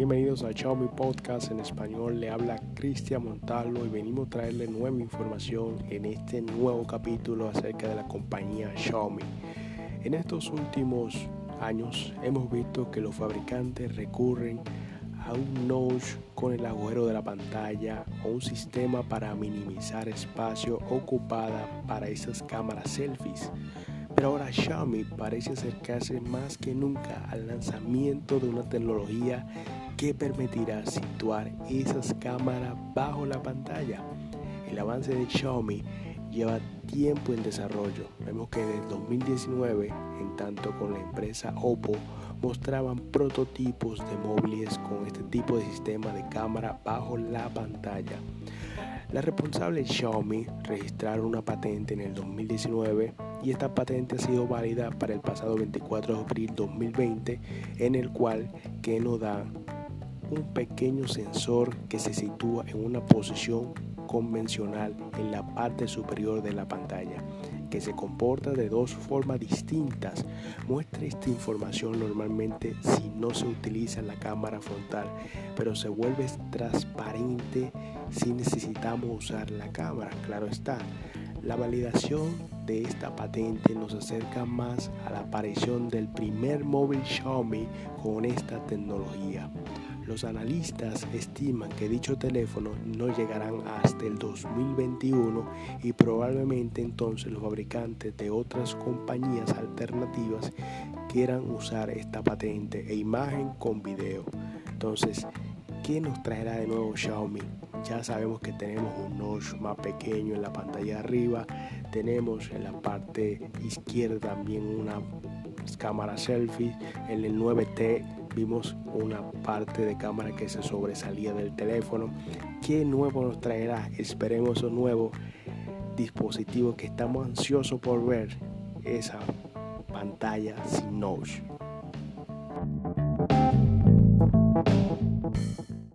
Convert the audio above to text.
Bienvenidos a Xiaomi Podcast en español. Le habla Cristian Montalvo y venimos a traerle nueva información en este nuevo capítulo acerca de la compañía Xiaomi. En estos últimos años hemos visto que los fabricantes recurren a un notch con el agujero de la pantalla o un sistema para minimizar espacio ocupada para esas cámaras selfies. Pero ahora Xiaomi parece acercarse más que nunca al lanzamiento de una tecnología que permitirá situar esas cámaras bajo la pantalla. El avance de Xiaomi lleva tiempo en desarrollo. Vemos que desde 2019, en tanto con la empresa Oppo, mostraban prototipos de móviles con este tipo de sistema de cámara bajo la pantalla. La responsable Xiaomi registraron una patente en el 2019 y esta patente ha sido válida para el pasado 24 de abril 2020 en el cual que nos da un pequeño sensor que se sitúa en una posición convencional en la parte superior de la pantalla que se comporta de dos formas distintas. Muestra esta información normalmente si no se utiliza la cámara frontal, pero se vuelve transparente si necesitamos usar la cámara, claro está. La validación de esta patente nos acerca más a la aparición del primer móvil Xiaomi con esta tecnología. Los analistas estiman que dicho teléfono no llegarán hasta el 2021 y probablemente entonces los fabricantes de otras compañías alternativas quieran usar esta patente e imagen con video. Entonces, ¿qué nos traerá de nuevo Xiaomi? Ya sabemos que tenemos un notch más pequeño en la pantalla de arriba, tenemos en la parte izquierda también una cámara selfie, en el 9T vimos una parte de cámara que se sobresalía del teléfono. ¿Qué nuevo nos traerá? Esperemos un nuevo dispositivo que estamos ansiosos por ver esa pantalla sin notch.